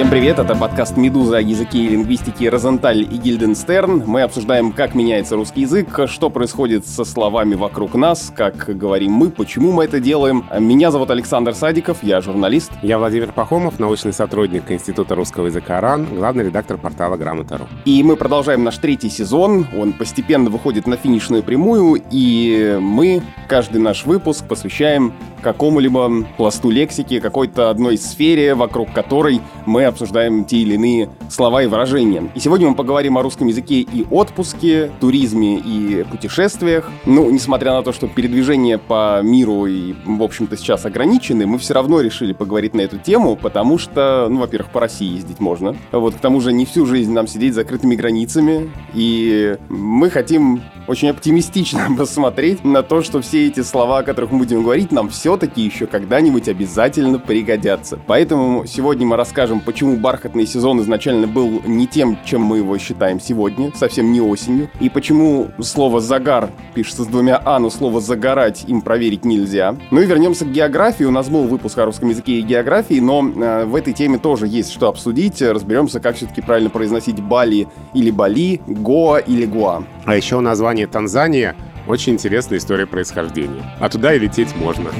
Всем привет, это подкаст «Медуза» о языке и лингвистике Розенталь и Гильденстерн. Мы обсуждаем, как меняется русский язык, что происходит со словами вокруг нас, как говорим мы, почему мы это делаем. Меня зовут Александр Садиков, я журналист. Я Владимир Пахомов, научный сотрудник Института русского языка РАН, главный редактор портала Грамота.ру. И мы продолжаем наш третий сезон, он постепенно выходит на финишную прямую, и мы каждый наш выпуск посвящаем какому-либо пласту лексики, какой-то одной сфере, вокруг которой мы обсуждаем те или иные слова и выражения. И сегодня мы поговорим о русском языке и отпуске, туризме и путешествиях. Ну, несмотря на то, что передвижения по миру и, в общем-то, сейчас ограничены, мы все равно решили поговорить на эту тему, потому что, ну, во-первых, по России ездить можно. Вот, к тому же, не всю жизнь нам сидеть закрытыми границами, и мы хотим очень оптимистично посмотреть на то, что все эти слова, о которых мы будем говорить, нам все-таки еще когда-нибудь обязательно пригодятся. Поэтому сегодня мы расскажем, почему бархатный сезон изначально был не тем, чем мы его считаем сегодня, совсем не осенью, и почему слово «загар» пишется с двумя «а», но слово «загорать» им проверить нельзя. Ну и вернемся к географии. У нас был выпуск о русском языке и географии, но э, в этой теме тоже есть что обсудить. Разберемся, как все-таки правильно произносить Бали или Бали, Гоа или Гуа. А еще название Танзания очень интересная история происхождения. А туда и лететь можно.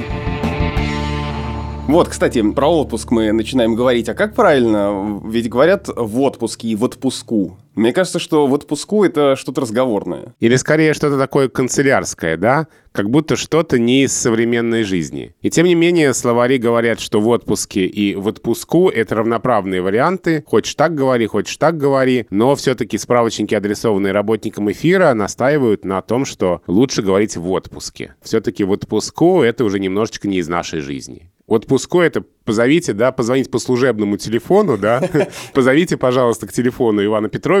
Вот, кстати, про отпуск мы начинаем говорить. А как правильно? Ведь говорят в отпуске и в отпуску. Мне кажется, что в отпуску это что-то разговорное. Или скорее что-то такое канцелярское, да? Как будто что-то не из современной жизни. И тем не менее, словари говорят, что в отпуске и в отпуску это равноправные варианты. Хочешь так говори, хочешь так говори. Но все-таки справочники, адресованные работникам эфира, настаивают на том, что лучше говорить в отпуске. Все-таки в отпуску это уже немножечко не из нашей жизни. Отпуску это позовите, да, позвоните по служебному телефону, да, позовите, пожалуйста, к телефону Ивана Петровича,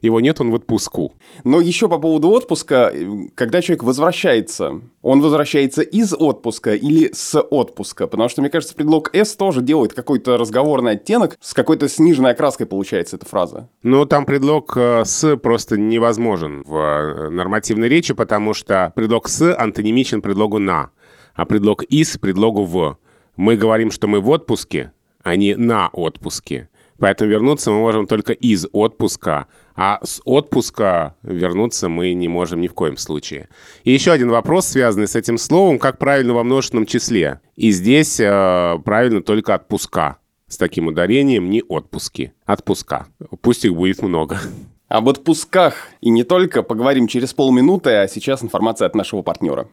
его нет, он в отпуску. Но еще по поводу отпуска, когда человек возвращается, он возвращается из отпуска или с отпуска? Потому что, мне кажется, предлог «с» тоже делает какой-то разговорный оттенок, с какой-то сниженной окраской получается эта фраза. Ну, там предлог э, «с» просто невозможен в э, нормативной речи, потому что предлог «с» антонимичен предлогу «на», а предлог «из» предлогу «в». Мы говорим, что мы в отпуске, а не на отпуске. Поэтому вернуться мы можем только из отпуска, а с отпуска вернуться мы не можем ни в коем случае. И еще один вопрос, связанный с этим словом, как правильно во множественном числе. И здесь э, правильно только отпуска. С таким ударением не отпуски, отпуска. Пусть их будет много. Об отпусках и не только поговорим через полминуты, а сейчас информация от нашего партнера.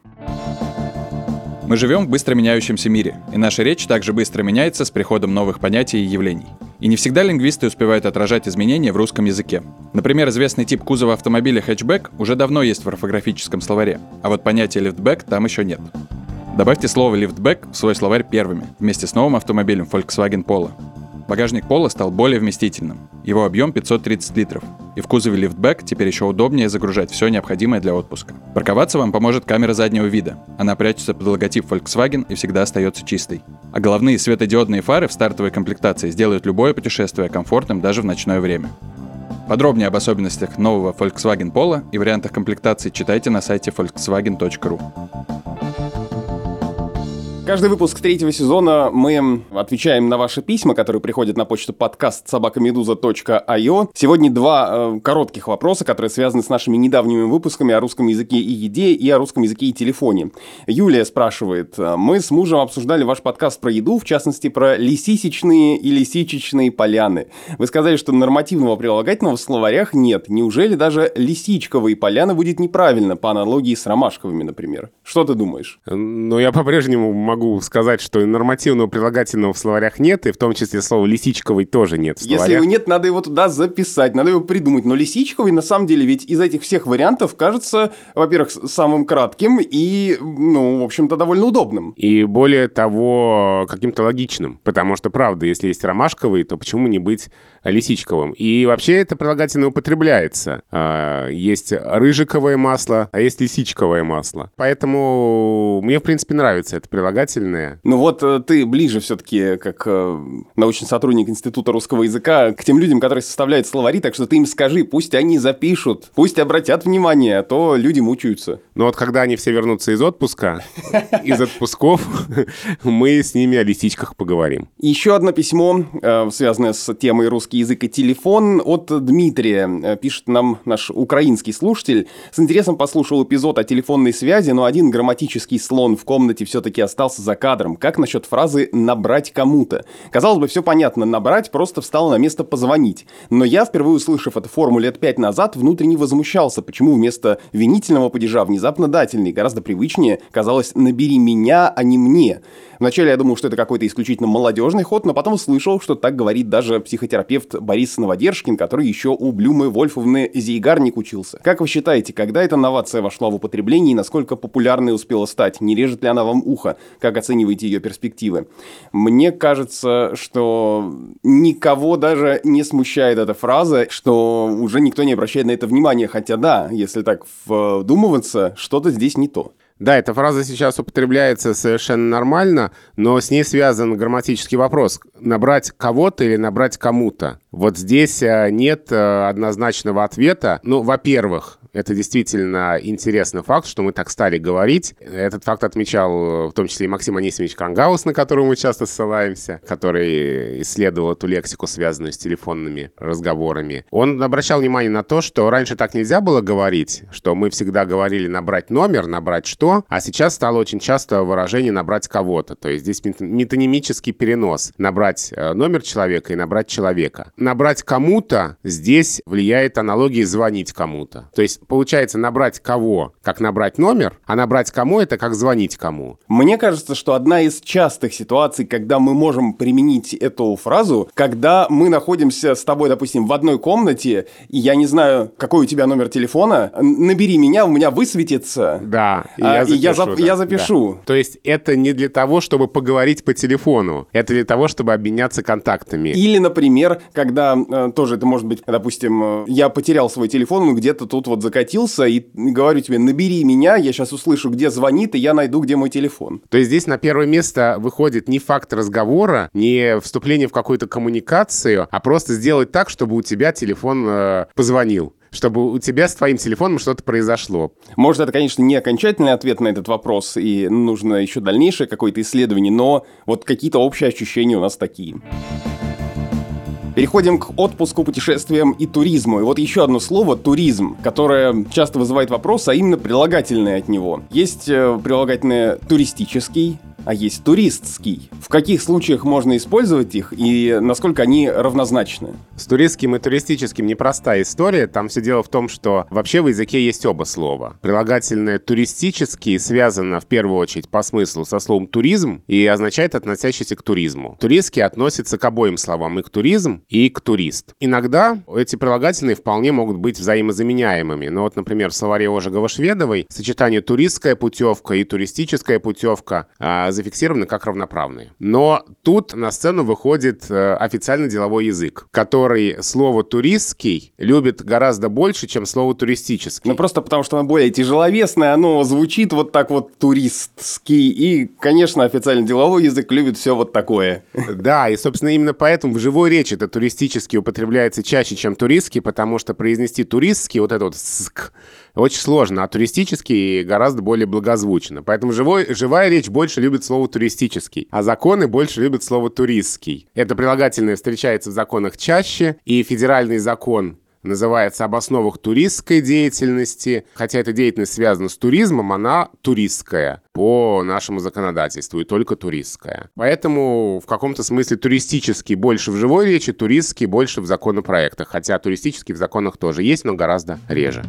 Мы живем в быстро меняющемся мире, и наша речь также быстро меняется с приходом новых понятий и явлений. И не всегда лингвисты успевают отражать изменения в русском языке. Например, известный тип кузова автомобиля хэтчбэк уже давно есть в орфографическом словаре, а вот понятия лифтбэк там еще нет. Добавьте слово лифтбэк в свой словарь первыми, вместе с новым автомобилем Volkswagen Polo. Багажник Пола стал более вместительным. Его объем 530 литров. И в кузове лифтбэк теперь еще удобнее загружать все необходимое для отпуска. Парковаться вам поможет камера заднего вида. Она прячется под логотип Volkswagen и всегда остается чистой. А головные светодиодные фары в стартовой комплектации сделают любое путешествие комфортным даже в ночное время. Подробнее об особенностях нового Volkswagen Polo и вариантах комплектации читайте на сайте volkswagen.ru. Каждый выпуск третьего сезона мы отвечаем на ваши письма, которые приходят на почту подкаст собакамедуза.io. Сегодня два э, коротких вопроса, которые связаны с нашими недавними выпусками о русском языке и еде, и о русском языке и телефоне. Юлия спрашивает, мы с мужем обсуждали ваш подкаст про еду, в частности про лисисечные и лисичечные поляны. Вы сказали, что нормативного прилагательного в словарях нет. Неужели даже лисичковые поляны будет неправильно, по аналогии с ромашковыми, например? Что ты думаешь? Ну, я по-прежнему могу сказать, что нормативного прилагательного в словарях нет, и в том числе слова «лисичковый» тоже нет в словарях. Если его нет, надо его туда записать, надо его придумать. Но «лисичковый» на самом деле ведь из этих всех вариантов кажется, во-первых, самым кратким и, ну, в общем-то, довольно удобным. И более того, каким-то логичным. Потому что, правда, если есть ромашковый, то почему не быть лисичковым? И вообще это прилагательное употребляется. А, есть рыжиковое масло, а есть лисичковое масло. Поэтому мне, в принципе, нравится это прилагательное. Ну вот э, ты ближе все-таки, как э, научный сотрудник Института русского языка, к тем людям, которые составляют словари, так что ты им скажи, пусть они запишут, пусть обратят внимание, а то люди мучаются. Но вот когда они все вернутся из отпуска, из отпусков, мы с ними о лисичках поговорим. Еще одно письмо, э, связанное с темой русский язык и телефон, от Дмитрия. Э, пишет нам наш украинский слушатель. С интересом послушал эпизод о телефонной связи, но один грамматический слон в комнате все-таки остался за кадром. Как насчет фразы «набрать кому-то»? Казалось бы, все понятно. Набрать просто встало на место «позвонить». Но я, впервые услышав эту форму лет пять назад, внутренне возмущался, почему вместо винительного падежа внезапно дательный. Гораздо привычнее казалось «набери меня, а не мне». Вначале я думал, что это какой-то исключительно молодежный ход, но потом услышал, что так говорит даже психотерапевт Борис Новодержкин, который еще у Блюмы Вольфовны Зейгарник учился. Как вы считаете, когда эта новация вошла в употребление и насколько популярной успела стать? Не режет ли она вам ухо? Как оцениваете ее перспективы? Мне кажется, что никого даже не смущает эта фраза, что уже никто не обращает на это внимания, хотя да, если так вдумываться, что-то здесь не то. Да, эта фраза сейчас употребляется совершенно нормально, но с ней связан грамматический вопрос. Набрать кого-то или набрать кому-то? Вот здесь э, нет э, однозначного ответа. Ну, во-первых, это действительно интересный факт, что мы так стали говорить. Этот факт отмечал в том числе и Максим Анисимович Кангаус, на которого мы часто ссылаемся, который исследовал эту лексику, связанную с телефонными разговорами. Он обращал внимание на то, что раньше так нельзя было говорить, что мы всегда говорили набрать номер, набрать что, а сейчас стало очень часто выражение набрать кого-то. То есть здесь метонимический перенос. Набрать э, номер человека и набрать человека. Набрать кому-то здесь влияет аналогия звонить кому-то. То есть получается набрать кого, как набрать номер, а набрать кому это как звонить кому. Мне кажется, что одна из частых ситуаций, когда мы можем применить эту фразу, когда мы находимся с тобой, допустим, в одной комнате, и я не знаю, какой у тебя номер телефона, набери меня, у меня высветится. Да, и я запишу. И я, зап- да, я запишу. Да. То есть это не для того, чтобы поговорить по телефону, это для того, чтобы обменяться контактами. Или, например, когда э, тоже это может быть, допустим, э, я потерял свой телефон, он где-то тут вот за закатился и говорю тебе, набери меня, я сейчас услышу, где звонит, и я найду, где мой телефон. То есть здесь на первое место выходит не факт разговора, не вступление в какую-то коммуникацию, а просто сделать так, чтобы у тебя телефон э, позвонил чтобы у тебя с твоим телефоном что-то произошло. Может, это, конечно, не окончательный ответ на этот вопрос, и нужно еще дальнейшее какое-то исследование, но вот какие-то общие ощущения у нас такие. Переходим к отпуску, путешествиям и туризму. И вот еще одно слово «туризм», которое часто вызывает вопрос, а именно прилагательное от него. Есть э, прилагательное «туристический», а есть туристский. В каких случаях можно использовать их и насколько они равнозначны? С туристским и туристическим непростая история. Там все дело в том, что вообще в языке есть оба слова. Прилагательное «туристический» связано в первую очередь по смыслу со словом «туризм» и означает относящийся к туризму. Туристский относится к обоим словам и к туризм, и к турист. Иногда эти прилагательные вполне могут быть взаимозаменяемыми. Но вот, например, в словаре Ожегова-Шведовой сочетание «туристская путевка» и «туристическая путевка» а, зафиксированы как равноправные. Но тут на сцену выходит э, официальный деловой язык, который слово «туристский» любит гораздо больше, чем слово «туристический». Ну, просто потому, что оно более тяжеловесное, оно звучит вот так вот «туристский», и, конечно, официальный деловой язык любит все вот такое. Да, и, собственно, именно поэтому в живой речи это туристический употребляется чаще, чем туристский, потому что произнести туристский, вот это вот «ск», очень сложно, а туристический гораздо более благозвучно. Поэтому живой, живая речь больше любит слово туристический, а законы больше любят слово туристский. Это прилагательное встречается в законах чаще, и федеральный закон называется об основах туристской деятельности. Хотя эта деятельность связана с туризмом, она туристская по нашему законодательству, и только туристская. Поэтому в каком-то смысле туристический больше в живой речи, туристский больше в законопроектах. Хотя туристический в законах тоже есть, но гораздо реже.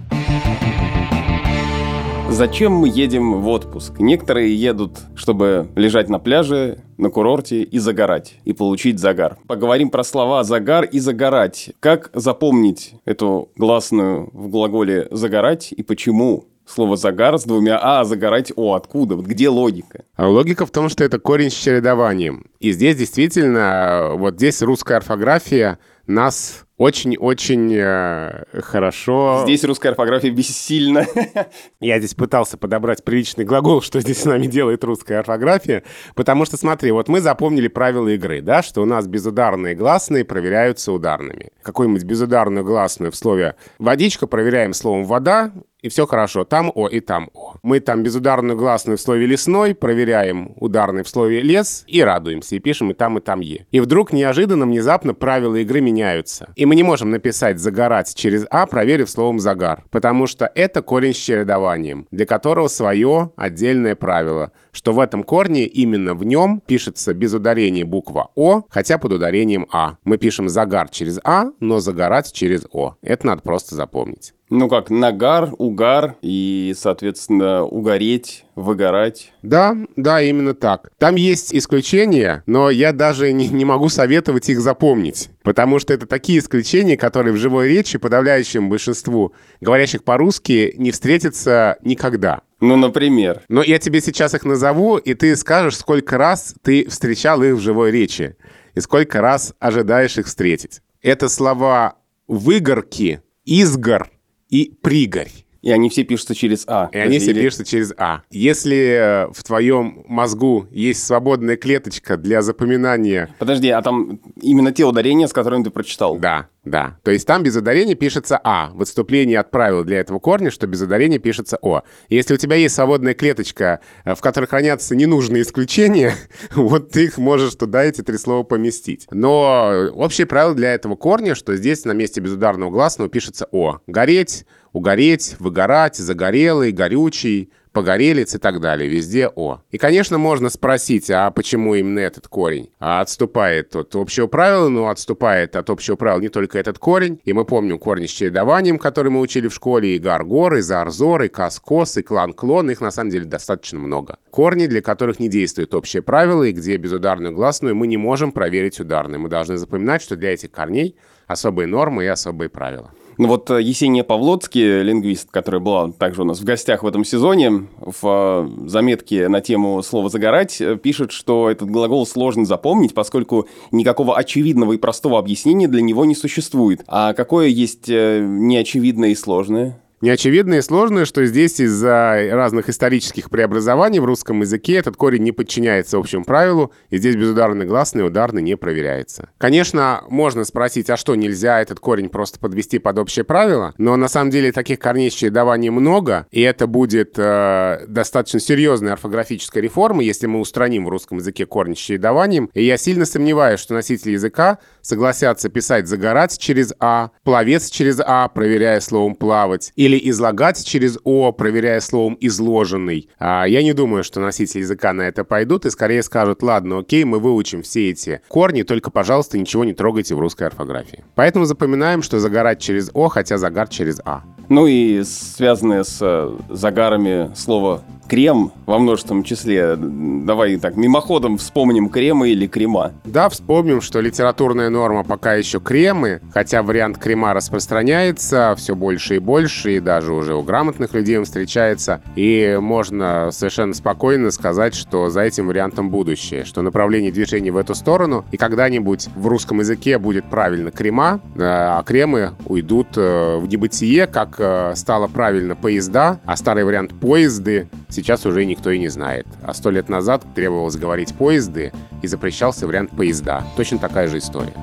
Зачем мы едем в отпуск? Некоторые едут, чтобы лежать на пляже, на курорте и загорать, и получить загар. Поговорим про слова «загар» и «загорать». Как запомнить эту гласную в глаголе «загорать» и почему слово «загар» с двумя «а», а «загорать» «о». Откуда? Вот где логика? А логика в том, что это корень с чередованием. И здесь действительно, вот здесь русская орфография нас очень-очень э, хорошо. Здесь русская орфография бессильна. Я здесь пытался подобрать приличный глагол, что здесь с нами делает русская орфография, потому что, смотри, вот мы запомнили правила игры, да, что у нас безударные гласные проверяются ударными. Какую-нибудь безударную гласную в слове «водичка» проверяем словом «вода», и все хорошо. Там О и там О. Мы там безударную гласную в слове «лесной», проверяем ударный в слове «лес» и радуемся, и пишем и там, и там «е». И вдруг неожиданно, внезапно правила игры меняются. И мы не можем написать «загорать» через «а», проверив словом «загар», потому что это корень с чередованием, для которого свое отдельное правило, что в этом корне именно в нем пишется без ударения буква «о», хотя под ударением «а». Мы пишем «загар» через «а», но «загорать» через «о». Это надо просто запомнить. Ну как, нагар, угар и, соответственно, угореть, выгорать. Да, да, именно так. Там есть исключения, но я даже не, не могу советовать их запомнить. Потому что это такие исключения, которые в живой речи подавляющему большинству говорящих по-русски не встретятся никогда. Ну, например. Но я тебе сейчас их назову, и ты скажешь, сколько раз ты встречал их в живой речи. И сколько раз ожидаешь их встретить. Это слова «выгорки», «изгор», и пригорь. И они все пишутся через А. И они все или... пишутся через А. Если э, в твоем мозгу есть свободная клеточка для запоминания... Подожди, а там именно те ударения, с которыми ты прочитал? Да, да. То есть там без ударения пишется А. В отступлении от правила для этого корня, что без ударения пишется О. если у тебя есть свободная клеточка, э, в которой хранятся ненужные исключения, вот ты их можешь туда эти три слова поместить. Но общее правило для этого корня, что здесь на месте безударного гласного пишется О. Гореть, угореть, выгорать, загорелый, горючий, погорелец и так далее. Везде О. И, конечно, можно спросить, а почему именно этот корень? А отступает от общего правила, но отступает от общего правила не только этот корень. И мы помним корни с чередованием, который мы учили в школе, и гар-гор, и зар-зор, и кас-кос, и клан-клон. Их на самом деле достаточно много. Корни, для которых не действует общее правило, и где безударную гласную мы не можем проверить ударной. Мы должны запоминать, что для этих корней особые нормы и особые правила. Ну вот э, Есения Павлоцкий, лингвист, которая была также у нас в гостях в этом сезоне, в э, заметке на тему слова «загорать» э, пишет, что этот глагол сложно запомнить, поскольку никакого очевидного и простого объяснения для него не существует. А какое есть неочевидное и сложное? Неочевидно и сложно, что здесь из-за разных исторических преобразований в русском языке этот корень не подчиняется общему правилу, и здесь безударный гласный и ударный не проверяется. Конечно, можно спросить, а что, нельзя этот корень просто подвести под общее правило? Но на самом деле таких корней с чередованием много, и это будет э, достаточно серьезная орфографическая реформа, если мы устраним в русском языке корень с чередованием. И я сильно сомневаюсь, что носители языка согласятся писать «загорать» через «а», «пловец» через «а», проверяя словом «плавать», или излагать через «о», проверяя словом «изложенный». А я не думаю, что носители языка на это пойдут и скорее скажут «ладно, окей, мы выучим все эти корни, только, пожалуйста, ничего не трогайте в русской орфографии». Поэтому запоминаем, что «загорать» через «о», хотя «загар» через «а». Ну и связанное с э, загарами слово крем во множественном числе. Давай так, мимоходом вспомним кремы или крема. Да, вспомним, что литературная норма пока еще кремы, хотя вариант крема распространяется все больше и больше, и даже уже у грамотных людей он встречается. И можно совершенно спокойно сказать, что за этим вариантом будущее, что направление движения в эту сторону, и когда-нибудь в русском языке будет правильно крема, э, а кремы уйдут э, в небытие, как э, стало правильно поезда, а старый вариант поезды сейчас уже никто и не знает. А сто лет назад требовалось говорить «поезды» и запрещался вариант «поезда». Точно такая же история.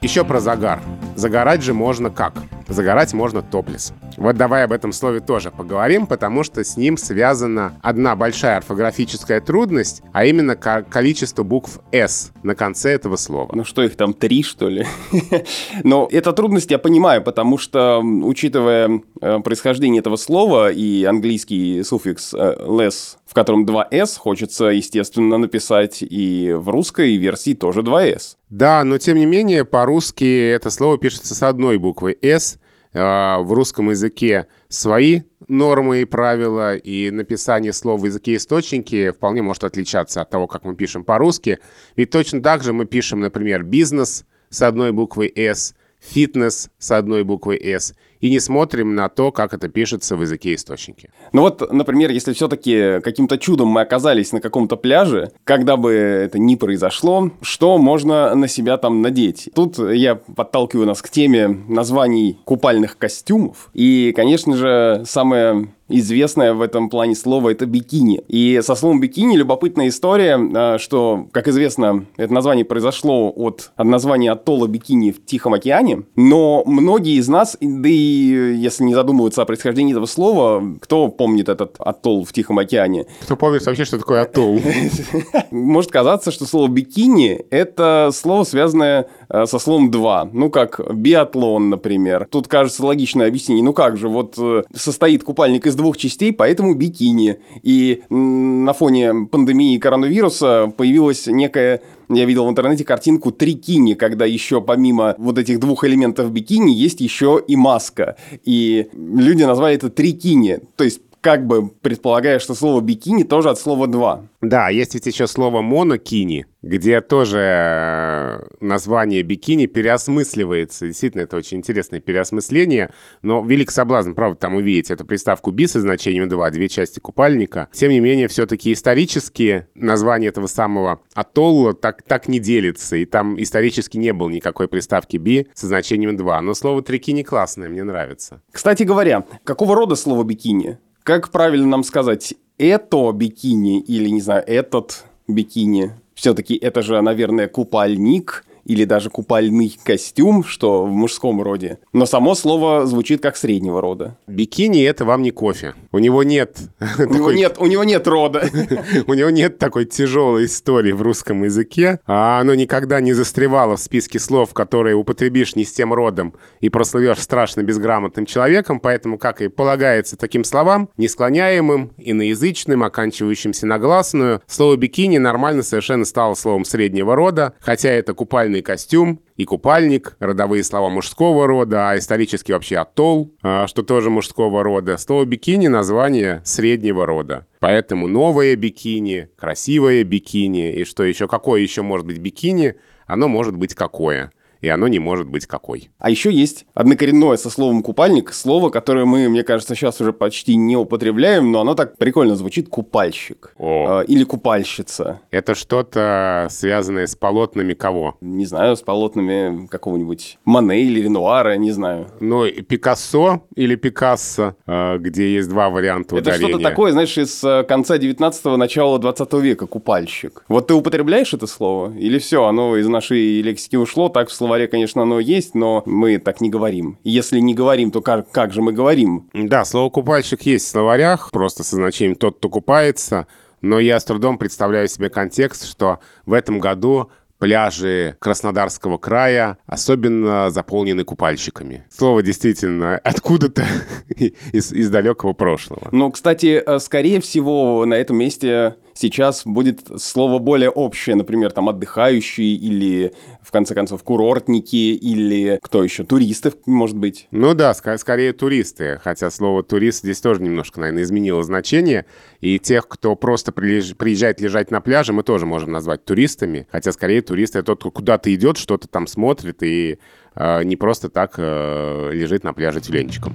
Еще про загар. Загорать же можно как? Загорать можно топлес. Вот давай об этом слове тоже поговорим, потому что с ним связана одна большая орфографическая трудность, а именно количество букв «с» на конце этого слова. Ну что, их там три, что ли? Но эту трудность я понимаю, потому что, учитывая э, происхождение этого слова и английский суффикс э, «less», в котором два «с», хочется, естественно, написать и в русской версии тоже два «с». Да, но тем не менее, по-русски это слово пишется с одной буквой «с», в русском языке свои нормы и правила, и написание слов в языке источники вполне может отличаться от того, как мы пишем по-русски. Ведь точно так же мы пишем, например, «бизнес» с одной буквой «с», «фитнес» с одной буквой «с» и не смотрим на то, как это пишется в языке источники. Ну вот, например, если все-таки каким-то чудом мы оказались на каком-то пляже, когда бы это ни произошло, что можно на себя там надеть? Тут я подталкиваю нас к теме названий купальных костюмов. И, конечно же, самое известное в этом плане слово это бикини. И со словом бикини любопытная история, а, что, как известно, это название произошло от, от названия атолла бикини в Тихом океане, но многие из нас, да и если не задумываются о происхождении этого слова, кто помнит этот атолл в Тихом океане? Кто помнит вообще, что такое атолл? Может казаться, что слово бикини – это слово, связанное а, со словом «два». Ну, как биатлон, например. Тут кажется логичное объяснение. Ну как же, вот э, состоит купальник из двух частей, поэтому бикини. И на фоне пандемии коронавируса появилась некая я видел в интернете картинку трикини, когда еще помимо вот этих двух элементов бикини есть еще и маска. И люди назвали это трикини. То есть как бы предполагая, что слово бикини тоже от слова два. Да, есть ведь еще слово монокини, где тоже э, название бикини переосмысливается. Действительно, это очень интересное переосмысление. Но велик соблазн, правда, там увидеть эту приставку би со значением два, две части купальника. Тем не менее, все-таки исторически название этого самого атолла так, так не делится. И там исторически не было никакой приставки би со значением два. Но слово трикини классное, мне нравится. Кстати говоря, какого рода слово бикини? Как правильно нам сказать, это бикини или, не знаю, этот бикини? Все-таки это же, наверное, купальник – или даже купальный костюм, что в мужском роде. Но само слово звучит как среднего рода. Бикини — это вам не кофе. У него нет... У него нет, у него нет рода. У него нет такой тяжелой истории в русском языке, а оно никогда не застревало в списке слов, которые употребишь не с тем родом и прослывешь страшно безграмотным человеком, поэтому, как и полагается таким словам, несклоняемым, иноязычным, оканчивающимся на гласную, слово «бикини» нормально совершенно стало словом среднего рода, хотя это купальный купальный костюм и купальник, родовые слова мужского рода, а исторически вообще атолл, а, что тоже мужского рода. Слово бикини — название среднего рода. Поэтому новое бикини, красивое бикини, и что еще, какое еще может быть бикини, оно может быть какое и оно не может быть какой. А еще есть однокоренное со словом «купальник», слово, которое мы, мне кажется, сейчас уже почти не употребляем, но оно так прикольно звучит «купальщик» О. Э, или «купальщица». Это что-то связанное с полотнами кого? Не знаю, с полотнами какого-нибудь Мане или Ренуара, не знаю. Ну, Пикассо или Пикассо, э, где есть два варианта Это ударения. что-то такое, знаешь, из э, конца 19-го, начала 20 века, «купальщик». Вот ты употребляешь это слово? Или все, оно из нашей лексики ушло, так в слово словаре, конечно, оно есть, но мы так не говорим. Если не говорим, то как, как же мы говорим? Да, слово «купальщик» есть в словарях, просто со значением «тот, кто купается», но я с трудом представляю себе контекст, что в этом году пляжи Краснодарского края особенно заполнены купальщиками. Слово действительно откуда-то из, из далекого прошлого. Ну, кстати, э, скорее всего, на этом месте сейчас будет слово более общее, например, там отдыхающие или, в конце концов, курортники или кто еще, туристы, может быть. Ну да, ск- скорее туристы, хотя слово турист здесь тоже немножко, наверное, изменило значение, и тех, кто просто приезжает лежать на пляже, мы тоже можем назвать туристами, хотя скорее турист это тот, кто куда-то идет, что-то там смотрит и э, не просто так э, лежит на пляже тюленчиком.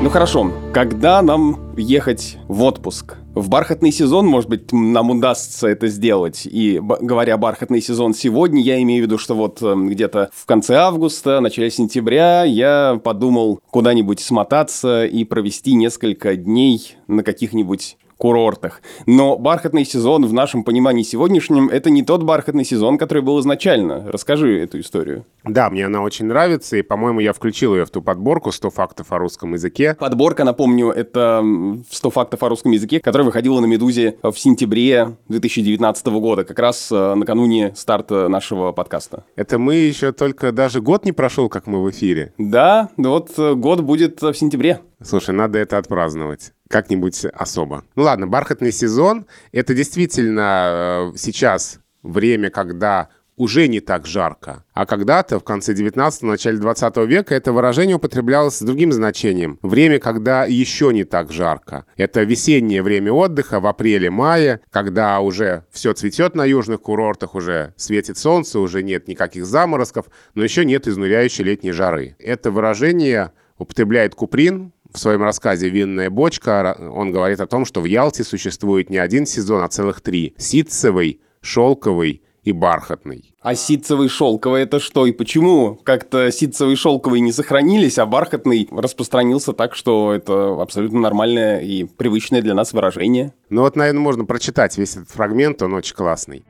Ну хорошо, когда нам ехать в отпуск? В бархатный сезон, может быть, нам удастся это сделать. И говоря бархатный сезон сегодня, я имею в виду, что вот эм, где-то в конце августа, начале сентября я подумал куда-нибудь смотаться и провести несколько дней на каких-нибудь курортах. Но бархатный сезон в нашем понимании сегодняшнем – это не тот бархатный сезон, который был изначально. Расскажи эту историю. Да, мне она очень нравится, и, по-моему, я включил ее в ту подборку «100 фактов о русском языке». Подборка, напомню, это «100 фактов о русском языке», которая выходила на «Медузе» в сентябре 2019 года, как раз э, накануне старта нашего подкаста. Это мы еще только даже год не прошел, как мы в эфире. Да, вот э, год будет в сентябре. Слушай, надо это отпраздновать как-нибудь особо. Ну ладно, бархатный сезон — это действительно э, сейчас время, когда уже не так жарко. А когда-то, в конце 19 начале 20 века, это выражение употреблялось с другим значением. Время, когда еще не так жарко. Это весеннее время отдыха в апреле-мае, когда уже все цветет на южных курортах, уже светит солнце, уже нет никаких заморозков, но еще нет изнуряющей летней жары. Это выражение употребляет Куприн, в своем рассказе «Винная бочка» он говорит о том, что в Ялте существует не один сезон, а целых три. Ситцевый, шелковый и бархатный. А ситцевый шелковый это что и почему? Как-то ситцевый шелковый не сохранились, а бархатный распространился так, что это абсолютно нормальное и привычное для нас выражение. Ну вот, наверное, можно прочитать весь этот фрагмент, он очень классный.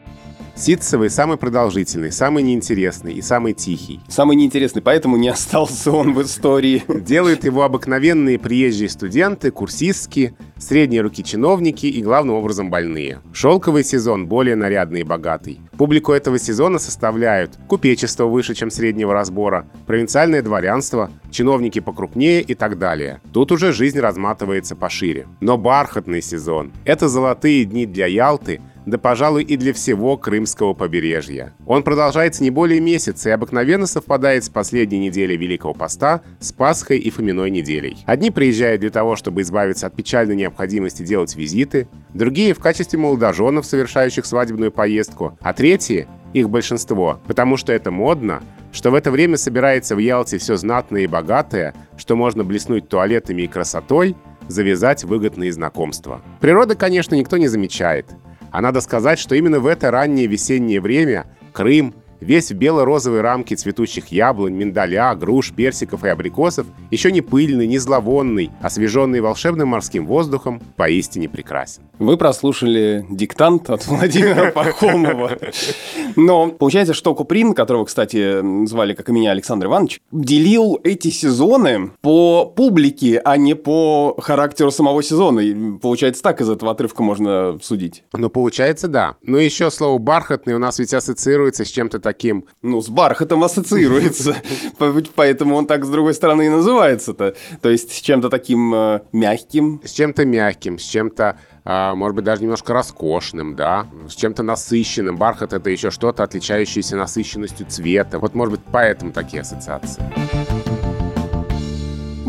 Ситцевый самый продолжительный, самый неинтересный и самый тихий. Самый неинтересный, поэтому не остался он в истории. Делают его обыкновенные приезжие студенты, курсистки, средние руки чиновники и, главным образом, больные. Шелковый сезон более нарядный и богатый. Публику этого сезона составляют купечество выше, чем среднего разбора, провинциальное дворянство, чиновники покрупнее и так далее. Тут уже жизнь разматывается пошире. Но бархатный сезон – это золотые дни для Ялты – да, пожалуй, и для всего Крымского побережья. Он продолжается не более месяца и обыкновенно совпадает с последней неделей Великого Поста, с Пасхой и Фоминой неделей. Одни приезжают для того, чтобы избавиться от печальной необходимости делать визиты, другие в качестве молодоженов, совершающих свадебную поездку, а третьи их большинство, потому что это модно, что в это время собирается в Ялте все знатное и богатое, что можно блеснуть туалетами и красотой, завязать выгодные знакомства. Природы, конечно, никто не замечает. А надо сказать, что именно в это раннее весеннее время Крым, весь в бело-розовой рамке цветущих яблонь, миндаля, груш, персиков и абрикосов, еще не пыльный, не зловонный, освеженный волшебным морским воздухом, поистине прекрасен. Вы прослушали диктант от Владимира Пахомова. Но получается, что Куприн, которого, кстати, звали, как и меня, Александр Иванович, делил эти сезоны по публике, а не по характеру самого сезона. И получается, так из этого отрывка можно судить. Ну, получается, да. Но еще слово «бархатный» у нас ведь ассоциируется с чем-то таким... Ну, с бархатом ассоциируется. Поэтому он так, с другой стороны, и называется-то. То есть с чем-то таким э, мягким. С чем-то мягким, с чем-то а, может быть, даже немножко роскошным, да, с чем-то насыщенным. Бархат — это еще что-то, отличающееся насыщенностью цвета. Вот, может быть, поэтому такие ассоциации.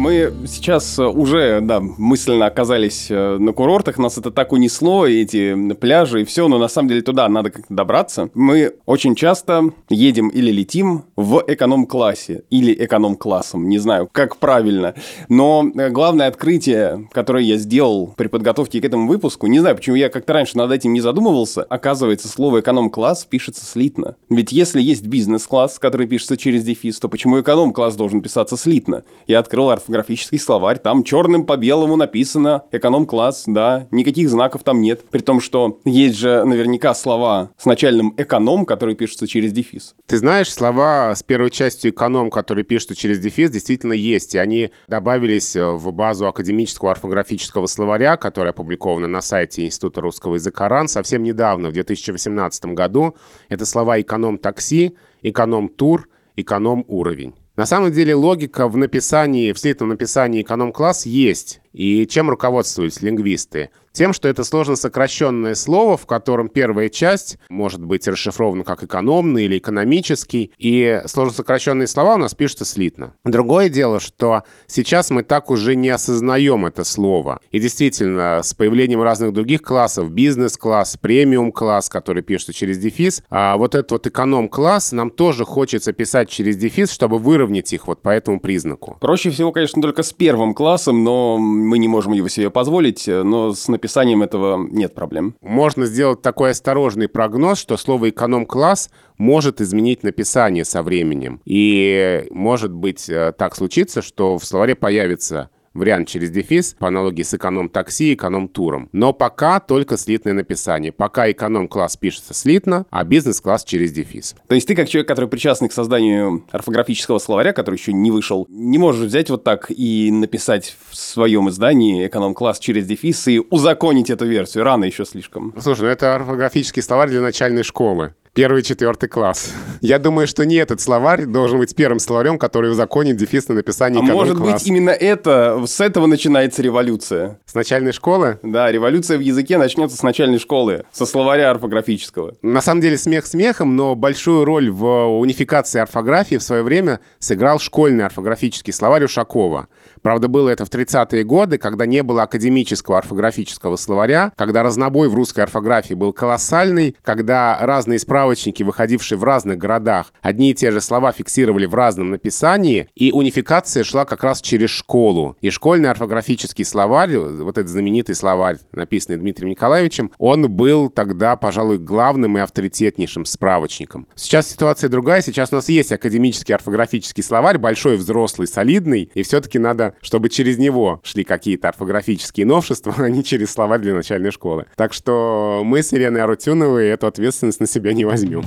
Мы сейчас э, уже, да, мысленно оказались э, на курортах, нас это так унесло, эти пляжи и все, но на самом деле туда надо как-то добраться. Мы очень часто едем или летим в эконом-классе, или эконом-классом, не знаю, как правильно. Но э, главное открытие, которое я сделал при подготовке к этому выпуску, не знаю, почему я как-то раньше над этим не задумывался, оказывается, слово эконом-класс пишется слитно. Ведь если есть бизнес-класс, который пишется через дефис, то почему эконом-класс должен писаться слитно? Я открыл орфографический словарь, там черным по белому написано эконом-класс, да, никаких знаков там нет. При том, что есть же наверняка слова с начальным эконом, которые пишутся через дефис. Ты знаешь, слова с первой частью эконом, которые пишутся через дефис, действительно есть, и они добавились э, в базу академического орфографического словаря, которая опубликована на сайте Института русского языка РАН совсем недавно, в 2018 году. Это слова эконом-такси, эконом-тур, эконом-уровень. На самом деле логика в написании, в слитном написании эконом-класс есть. И чем руководствуются лингвисты? Тем, что это сложно сокращенное слово, в котором первая часть может быть расшифрована как экономный или экономический, и сложно сокращенные слова у нас пишутся слитно. Другое дело, что сейчас мы так уже не осознаем это слово. И действительно, с появлением разных других классов, бизнес-класс, премиум-класс, который пишется через дефис, а вот этот вот эконом-класс нам тоже хочется писать через дефис, чтобы выровнять их вот по этому признаку. Проще всего, конечно, только с первым классом, но мы не можем его себе позволить, но с написанием этого нет проблем. Можно сделать такой осторожный прогноз, что слово «эконом-класс» может изменить написание со временем. И может быть э, так случиться, что в словаре появится вариант через дефис по аналогии с эконом-такси и эконом-туром. Но пока только слитное написание. Пока эконом-класс пишется слитно, а бизнес-класс через дефис. То есть ты, как человек, который причастный к созданию орфографического словаря, который еще не вышел, не можешь взять вот так и написать в своем издании эконом-класс через дефис и узаконить эту версию. Рано еще слишком. Слушай, ну это орфографический словарь для начальной школы. Первый, четвертый класс. Я думаю, что не этот словарь должен быть первым словарем, который узаконит дефис на написание А может быть именно это, с этого начинается революция? С начальной школы? Да, революция в языке начнется с начальной школы, со словаря орфографического. На самом деле смех смехом, но большую роль в унификации орфографии в свое время сыграл школьный орфографический словарь Ушакова. Правда, было это в 30-е годы, когда не было академического орфографического словаря, когда разнобой в русской орфографии был колоссальный, когда разные справочники, выходившие в разных городах, одни и те же слова фиксировали в разном написании, и унификация шла как раз через школу. И школьный орфографический словарь, вот этот знаменитый словарь, написанный Дмитрием Николаевичем, он был тогда, пожалуй, главным и авторитетнейшим справочником. Сейчас ситуация другая, сейчас у нас есть академический орфографический словарь, большой, взрослый, солидный, и все-таки надо чтобы через него шли какие-то орфографические новшества, а не через словарь для начальной школы. Так что мы с Ириной Арутюновой эту ответственность на себя не возьмем.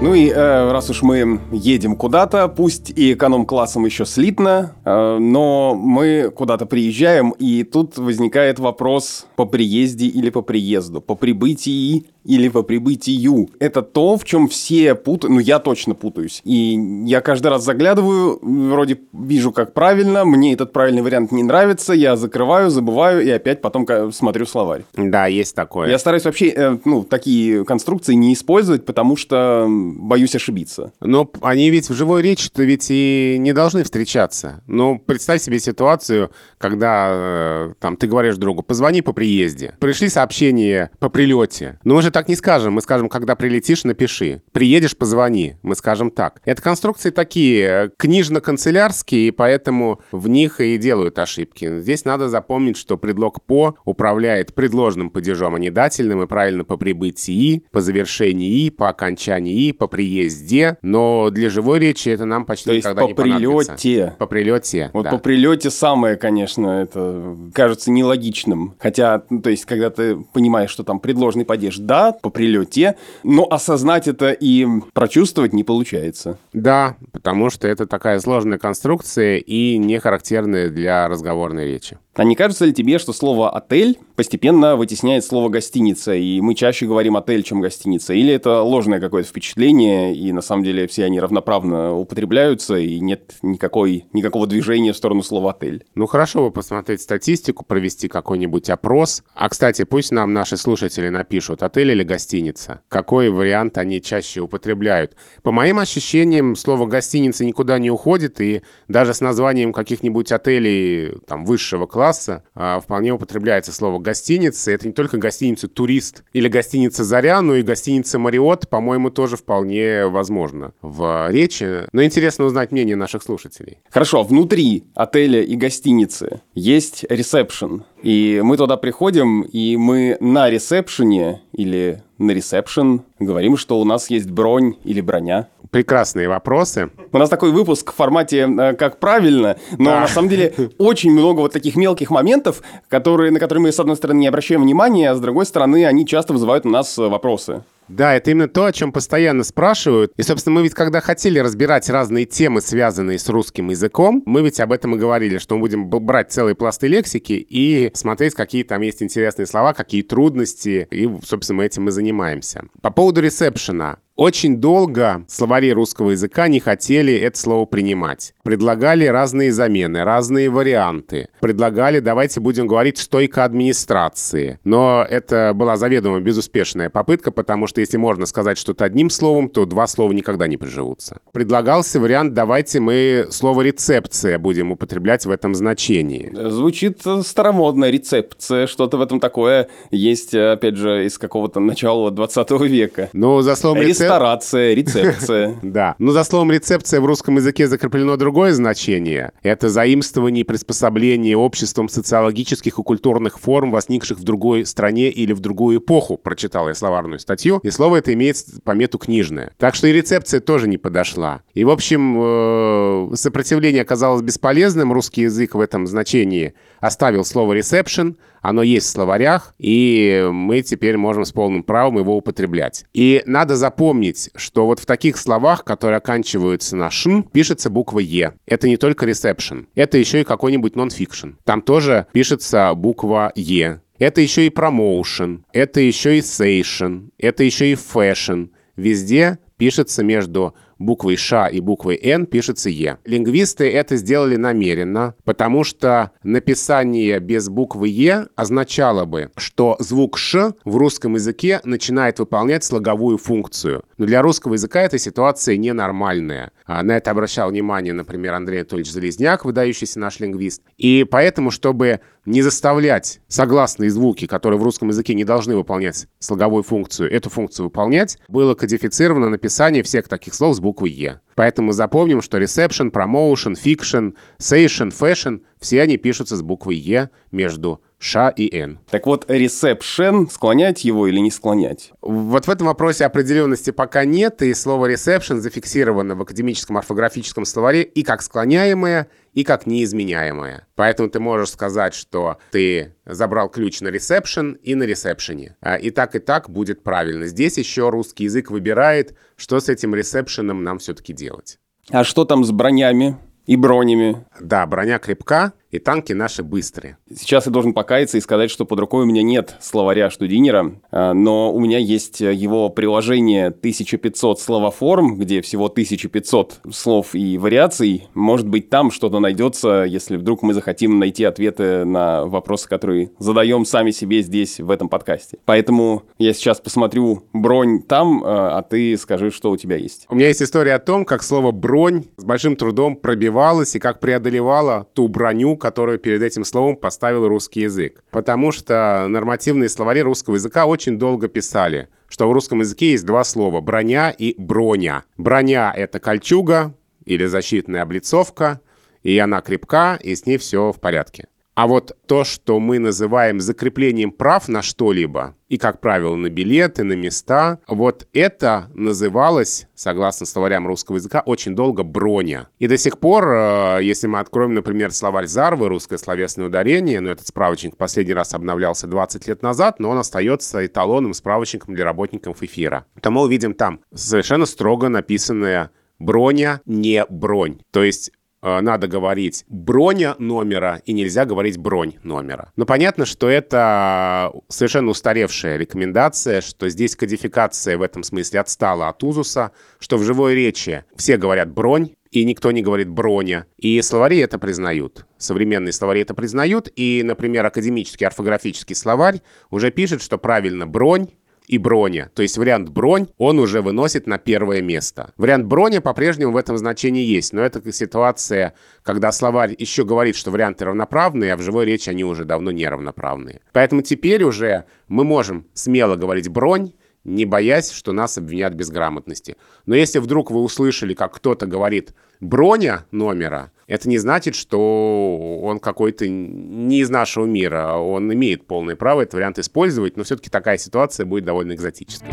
Ну и э, раз уж мы едем куда-то, пусть и эконом-классом еще слитно, э, но мы куда-то приезжаем, и тут возникает вопрос по приезде или по приезду, по прибытии или по прибытию. Это то, в чем все путают, ну я точно путаюсь. И я каждый раз заглядываю, вроде вижу, как правильно, мне этот правильный вариант не нравится, я закрываю, забываю и опять потом смотрю словарь. Да, есть такое. Я стараюсь вообще, э, ну, такие конструкции не использовать, потому что боюсь ошибиться. Но они ведь в живой речи-то ведь и не должны встречаться. Ну, представь себе ситуацию, когда э, там ты говоришь другу, позвони по приезде. Пришли сообщения по прилете. Но мы же так не скажем. Мы скажем, когда прилетишь, напиши. Приедешь, позвони. Мы скажем так. Это конструкции такие э, книжно-канцелярские, и поэтому в них и делают ошибки. Здесь надо запомнить, что предлог «по» управляет предложным падежом, а не дательным, и правильно по прибытии, по завершении, по окончании, по приезде. Но для живой речи это нам почти То есть никогда по не понадобится. прилете. По прилете, Вот да. по прилете самое, конечно, это кажется нелогичным. Хотя, ну, то есть, когда ты понимаешь, что там предложный падеж, да, по прилете, но осознать это и прочувствовать не получается. Да, потому что это такая сложная конструкция и не характерная для разговорной речи. А не кажется ли тебе, что слово «отель» постепенно вытесняет слово «гостиница», и мы чаще говорим «отель», чем «гостиница»? Или это ложное какое-то впечатление, и на самом деле все они равноправно употребляются, и нет никакой, никакого движения в сторону слова «отель»? Ну, хорошо бы посмотреть статистику, провести какой-нибудь опрос. А, кстати, пусть нам наши слушатели напишут, отель или гостиница. Какой вариант они чаще употребляют. По моим ощущениям, слово «гостиница» никуда не уходит, и даже с названием каких-нибудь отелей там, высшего класса а, вполне употребляется слово «гостиница». Это не только гостиница «Турист» или гостиница «Заря», но и гостиница «Мариот», по-моему, тоже вполне возможно в речи. Но интересно узнать мнение наших слушателей. Хорошо, внутри отеля и гостиницы есть ресепшн. И мы туда приходим, и мы на ресепшене или на ресепшн говорим, что у нас есть бронь или броня. Прекрасные вопросы. У нас такой выпуск в формате э, «Как правильно», но Да. на самом деле очень много вот таких мелких моментов, которые, на которые мы, с одной стороны, не обращаем внимания, а с другой стороны, они часто вызывают у нас э, вопросы. Да, это именно то, о чем постоянно спрашивают. И, собственно, мы ведь когда хотели разбирать разные темы, связанные с русским языком, мы ведь об этом и говорили, что мы будем брать целые пласты лексики и смотреть, какие там есть интересные слова, какие трудности, и, собственно, мы этим и занимаемся. По поводу ресепшена. Очень долго словари русского языка не хотели это слово принимать. Предлагали разные замены, разные варианты. Предлагали, давайте будем говорить, стойка администрации. Но это была заведомо безуспешная попытка, потому что если можно сказать что-то одним словом, то два слова никогда не приживутся. Предлагался вариант, давайте мы слово «рецепция» будем употреблять в этом значении. Звучит старомодно, рецепция, что-то в этом такое есть, опять же, из какого-то начала 20 века. Но за словом «рецепция» Ресторация, рецепция. Да. Но за словом «рецепция» в русском языке закреплено другое значение. Это заимствование и приспособление обществом социологических и культурных форм, возникших в другой стране или в другую эпоху, прочитал я словарную статью, и слово это имеет помету «книжное». Так что и рецепция тоже не подошла. И, в общем, э, сопротивление оказалось бесполезным, русский язык в этом значении оставил слово «ресепшн», оно есть в словарях, и мы теперь можем с полным правом его употреблять. И надо запомнить, что вот в таких словах, которые оканчиваются на «шн», пишется буква «е». Это не только reception, это еще и какой-нибудь нон-фикшн. Там тоже пишется буква «е». Это еще и промоушен, это еще и сейшен, это еще и фэшен. Везде пишется между буквой «ш» и буквой «н» пишется «е». Лингвисты это сделали намеренно, потому что написание без буквы «е» означало бы, что звук «ш» в русском языке начинает выполнять слоговую функцию. Но для русского языка эта ситуация ненормальная. А на это обращал внимание, например, Андрей Анатольевич Зализняк, выдающийся наш лингвист. И поэтому, чтобы не заставлять согласные звуки, которые в русском языке не должны выполнять слоговую функцию, эту функцию выполнять, было кодифицировано написание всех таких слов с буквой «е». Поэтому запомним, что reception, promotion, fiction, station, fashion — все они пишутся с буквой «е» между Ш и Н. Так вот, reception, склонять его или не склонять? Вот в этом вопросе определенности пока нет, и слово reception зафиксировано в академическом орфографическом словаре и как склоняемое, и как неизменяемое. Поэтому ты можешь сказать, что ты забрал ключ на ресепшн и на ресепшене. А, и так, и так будет правильно. Здесь еще русский язык выбирает, что с этим ресепшеном нам все-таки делать. А что там с бронями и бронями? Да, броня крепка, и танки наши быстрые. Сейчас я должен покаяться и сказать, что под рукой у меня нет словаря Штудинера, а, но у меня есть его приложение 1500 словоформ, где всего 1500 слов и вариаций. Может быть, там что-то найдется, если вдруг мы захотим найти ответы на вопросы, которые задаем сами себе здесь, в этом подкасте. Поэтому я сейчас посмотрю бронь там, а, а ты скажи, что у тебя есть. У меня есть история о том, как слово «бронь» с большим трудом пробивалось и как преодолевало ту броню, которую перед этим словом поставил русский язык. Потому что нормативные словари русского языка очень долго писали, что в русском языке есть два слова – броня и броня. Броня – это кольчуга или защитная облицовка, и она крепка, и с ней все в порядке. А вот то, что мы называем закреплением прав на что-либо, и, как правило, на билеты, на места, вот это называлось, согласно словарям русского языка, очень долго броня. И до сих пор, э, если мы откроем, например, словарь Зарвы, русское словесное ударение, но этот справочник последний раз обновлялся 20 лет назад, но он остается эталонным справочником для работников эфира, то мы увидим там совершенно строго написанное броня, не бронь. То есть надо говорить броня номера и нельзя говорить бронь номера. Но понятно, что это совершенно устаревшая рекомендация, что здесь кодификация в этом смысле отстала от узуса, что в живой речи все говорят бронь, и никто не говорит броня. И словари это признают. Современные словари это признают. И, например, академический орфографический словарь уже пишет, что правильно бронь и броня. То есть вариант бронь он уже выносит на первое место. Вариант броня по-прежнему в этом значении есть, но это ситуация, когда словарь еще говорит, что варианты равноправные, а в живой речи они уже давно неравноправные. Поэтому теперь уже мы можем смело говорить бронь, не боясь, что нас обвинят в безграмотности. Но если вдруг вы услышали, как кто-то говорит «броня номера», это не значит, что он какой-то не из нашего мира. Он имеет полное право этот вариант использовать, но все-таки такая ситуация будет довольно экзотической.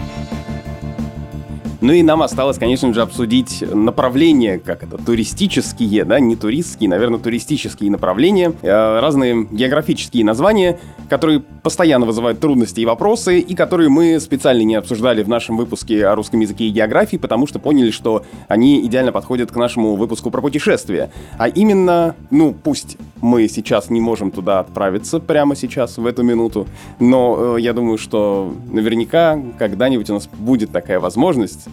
Ну и нам осталось, конечно же, обсудить направления, как это, туристические, да, не туристские, наверное, туристические направления, э, разные географические названия, которые постоянно вызывают трудности и вопросы, и которые мы специально не обсуждали в нашем выпуске о русском языке и географии, потому что поняли, что они идеально подходят к нашему выпуску про путешествия. А именно, ну, пусть мы сейчас не можем туда отправиться прямо сейчас, в эту минуту, но э, я думаю, что наверняка когда-нибудь у нас будет такая возможность,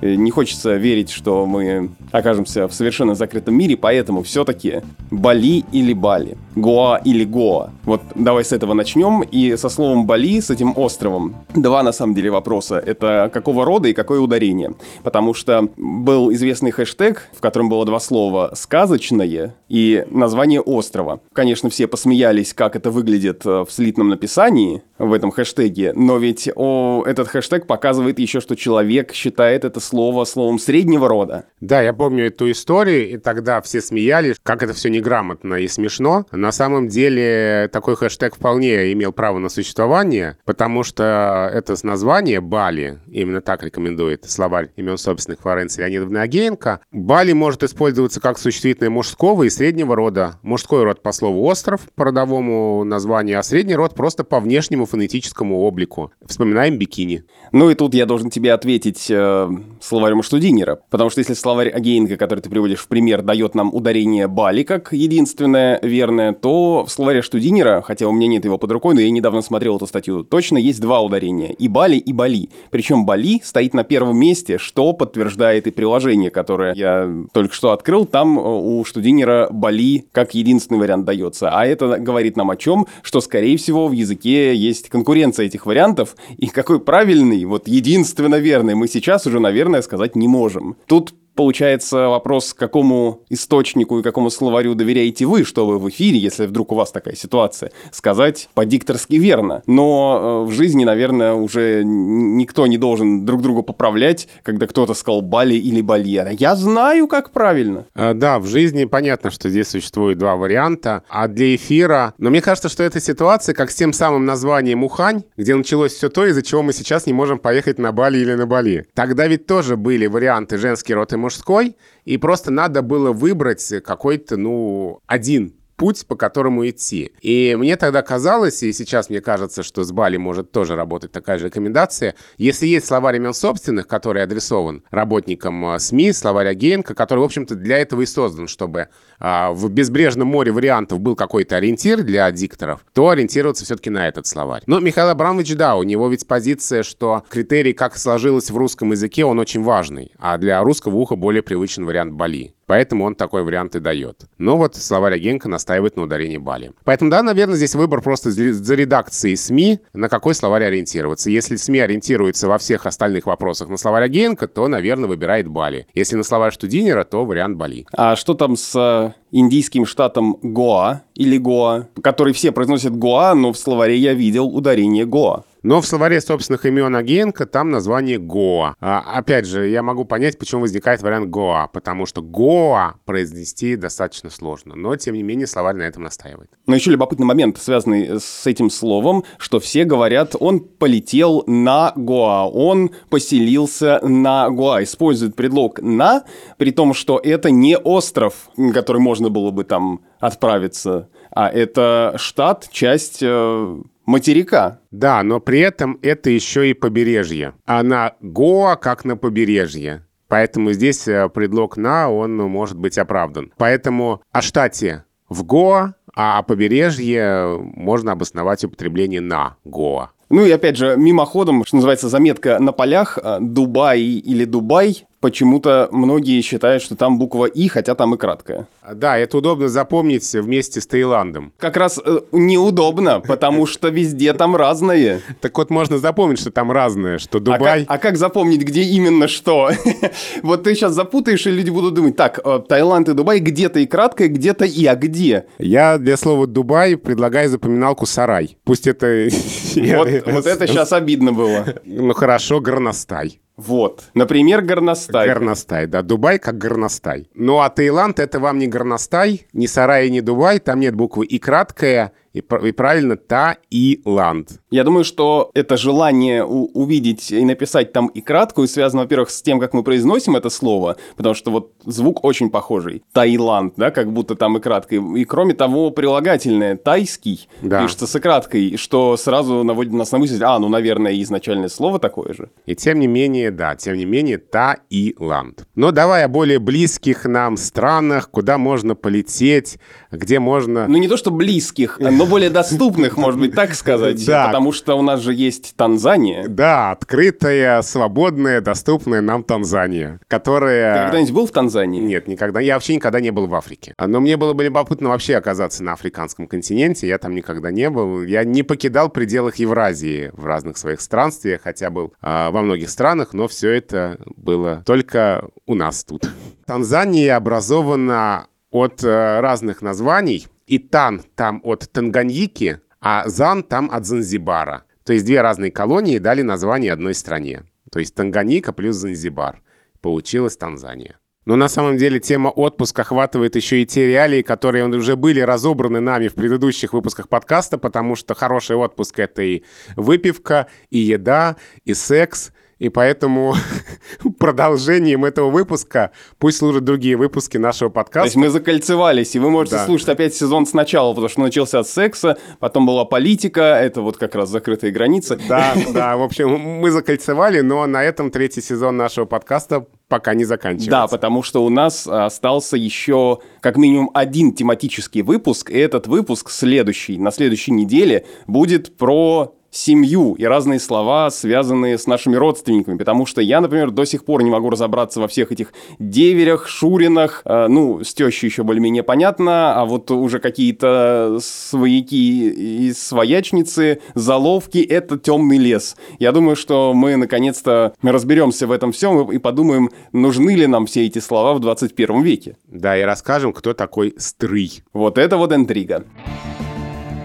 не хочется верить, что мы окажемся в совершенно закрытом мире, поэтому все-таки Бали или Бали, Гоа или Гоа. Вот давай с этого начнем. И со словом Бали, с этим островом, два на самом деле вопроса. Это какого рода и какое ударение. Потому что был известный хэштег, в котором было два слова «сказочное» и название острова. Конечно, все посмеялись, как это выглядит э, в слитном написании в этом хэштеге, но ведь о, этот хэштег показывает еще, что человек считает это слово словом среднего рода. Да, я помню эту историю, и тогда все смеялись, как это все неграмотно и смешно. На самом деле такой хэштег вполне имел право на существование, потому что это название Бали, именно так рекомендует словарь имен собственных Флоренции Леонидовны Агеенко, Бали может использоваться как существительное мужского и среднего рода. Мужской род по слову «остров» по родовому названию, а средний род просто по внешнему фонетическому облику. Вспоминаем бикини. Ну и тут я должен тебе ответить э, словарем Штудинера, потому что если словарь Агеенко, который ты приводишь в пример, дает нам ударение Бали как единственное верное, то в словаре Штудинера, хотя у меня нет его под рукой, но я недавно смотрел эту статью, точно есть два ударения. И Бали, и Бали. Причем Бали стоит на первом месте, что подтверждает и приложение, которое я только что открыл. Там э, у Штудинера Бали как единственный вариант дается. А это говорит нам о чем? Что, скорее всего, в языке есть конкуренция этих вариантов. И какой правильный, вот единственно верный, мы сейчас уже, наверное, сказать не можем. Тут получается вопрос, какому источнику и какому словарю доверяете вы, чтобы в эфире, если вдруг у вас такая ситуация, сказать по-дикторски верно. Но э, в жизни, наверное, уже никто не должен друг друга поправлять, когда кто-то сказал Бали или Бальера. Я знаю, как правильно. А, да, в жизни понятно, что здесь существует два варианта. А для эфира... Но мне кажется, что эта ситуация, как с тем самым названием Ухань, где началось все то, из-за чего мы сейчас не можем поехать на Бали или на Бали. Тогда ведь тоже были варианты женский род и мужской и просто надо было выбрать какой-то, ну, один путь, по которому идти. И мне тогда казалось, и сейчас мне кажется, что с Бали может тоже работать такая же рекомендация, если есть словарь имен собственных, который адресован работникам а, СМИ, словарь Агеенко, который, в общем-то, для этого и создан, чтобы а, в безбрежном море вариантов был какой-то ориентир для дикторов, то ориентироваться все-таки на этот словарь. Но Михаил Абрамович, да, у него ведь позиция, что критерий, как сложилось в русском языке, он очень важный, а для русского уха более привычен вариант Бали. Поэтому он такой вариант и дает. Но вот словарь Агенко настаивает на ударении Бали. Поэтому, да, наверное, здесь выбор просто за редакцией СМИ, на какой словарь ориентироваться. Если СМИ ориентируется во всех остальных вопросах на словарь Агенко, то, наверное, выбирает Бали. Если на словарь Штудинера, то вариант Бали. А что там с э, индийским штатом Гоа или Гоа, который все произносят Гоа, но в словаре я видел ударение Гоа. Но в словаре собственных имен Агенко там название Гоа. А, опять же, я могу понять, почему возникает вариант Гоа, потому что Гоа произнести достаточно сложно. Но, тем не менее, словарь на этом настаивает. Но еще любопытный момент, связанный с этим словом, что все говорят, он полетел на Гоа, он поселился на Гоа. Используют предлог «на», при том, что это не остров, который можно было бы там отправиться, а это штат, часть э, материка. Да, но при этом это еще и побережье. А на Гоа как на побережье. Поэтому здесь э, предлог «на», он может быть оправдан. Поэтому о штате в Гоа, а о побережье можно обосновать употребление «на Гоа». Ну и опять же, мимоходом, что называется, заметка на полях э, Дубай или Дубай почему-то многие считают, что там буква «и», хотя там и краткая. Да, это удобно запомнить вместе с Таиландом. Как раз э, неудобно, потому что везде там разные. Так вот, можно запомнить, что там разное, что Дубай... А как, а как запомнить, где именно что? вот ты сейчас запутаешь, и люди будут думать, так, э, Таиланд и Дубай где-то и краткое, где-то и, а где? Я для слова Дубай предлагаю запоминалку сарай. Пусть это... вот это сейчас обидно было. Ну хорошо, горностай. Вот. Например, горностай. Горностай, да. Дубай как горностай. Ну а Таиланд это вам не горностай, не сарай, не Дубай. Там нет буквы и краткая, и, и правильно Таиланд. Я думаю, что это желание увидеть и написать там и краткую связано, во-первых, с тем, как мы произносим это слово, потому что вот звук очень похожий. Таиланд, да, как будто там и краткой. И кроме того, прилагательное тайский да. пишется с и краткой, что сразу наводит нас на мысль, а, ну, наверное, изначальное слово такое же. И тем не менее, да, тем не менее, Таиланд. Но давай о более близких нам странах, куда можно полететь, где можно... Ну, не то, что близких, но более доступных, может быть, так сказать. Да. Потому что у нас же есть Танзания. Да, открытая, свободная, доступная нам Танзания, которая... Ты когда-нибудь был в Танзании? Нет, никогда. Я вообще никогда не был в Африке. Но мне было бы любопытно вообще оказаться на африканском континенте. Я там никогда не был. Я не покидал пределах Евразии в разных своих странствиях, хотя был а, во многих странах, но все это было только у нас тут. Танзания образована от а, разных названий. И Тан там от Танганьики, а Зан там от Занзибара. То есть две разные колонии дали название одной стране. То есть Танганьика плюс Занзибар. Получилась Танзания. Но на самом деле тема отпуска охватывает еще и те реалии, которые уже были разобраны нами в предыдущих выпусках подкаста, потому что хороший отпуск — это и выпивка, и еда, и секс, и поэтому продолжением этого выпуска пусть служат другие выпуски нашего подкаста. То есть мы закольцевались, и вы можете да. слушать опять сезон сначала, потому что начался с секса, потом была политика, это вот как раз закрытые границы. Да, да, в общем, мы закольцевали, но на этом третий сезон нашего подкаста пока не заканчивается. Да, потому что у нас остался еще как минимум один тематический выпуск, и этот выпуск следующий, на следующей неделе, будет про семью и разные слова, связанные с нашими родственниками, потому что я, например, до сих пор не могу разобраться во всех этих деверях, шуринах, э, ну, с тещей еще более-менее понятно, а вот уже какие-то свояки и своячницы, заловки — это темный лес. Я думаю, что мы наконец-то разберемся в этом всем и подумаем, нужны ли нам все эти слова в 21 веке. Да, и расскажем, кто такой Стрый. Вот это вот интрига.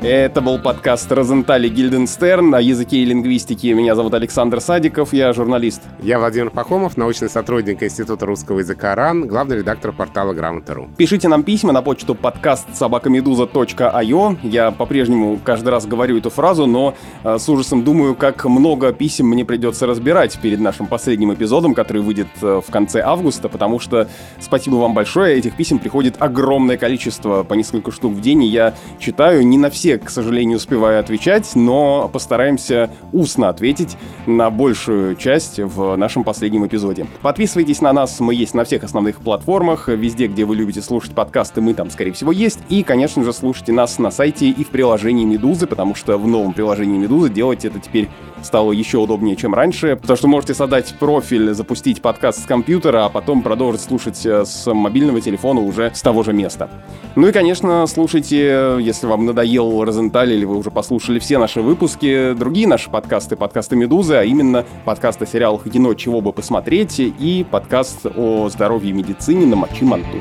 Это был подкаст Розентали Гильденстерн о языке и лингвистике. Меня зовут Александр Садиков, я журналист. Я Владимир Пахомов, научный сотрудник Института русского языка РАН, главный редактор портала Грамота.ру. Пишите нам письма на почту подкаст собакамедуза.io. Я по-прежнему каждый раз говорю эту фразу, но э, с ужасом думаю, как много писем мне придется разбирать перед нашим последним эпизодом, который выйдет э, в конце августа, потому что спасибо вам большое, этих писем приходит огромное количество, по несколько штук в день, и я читаю не на все к сожалению, успеваю отвечать, но постараемся устно ответить на большую часть в нашем последнем эпизоде. Подписывайтесь на нас, мы есть на всех основных платформах, везде, где вы любите слушать подкасты, мы там, скорее всего, есть. И, конечно же, слушайте нас на сайте и в приложении Медузы, потому что в новом приложении Медузы делать это теперь стало еще удобнее, чем раньше, потому что можете создать профиль, запустить подкаст с компьютера, а потом продолжить слушать э, с мобильного телефона уже с того же места. Ну и, конечно, слушайте, если вам надоел Розенталь или вы уже послушали все наши выпуски, другие наши подкасты, подкасты «Медузы», а именно подкаст о сериалах и кино «Чего бы посмотреть» и подкаст о здоровье и медицине на Мочи Манту.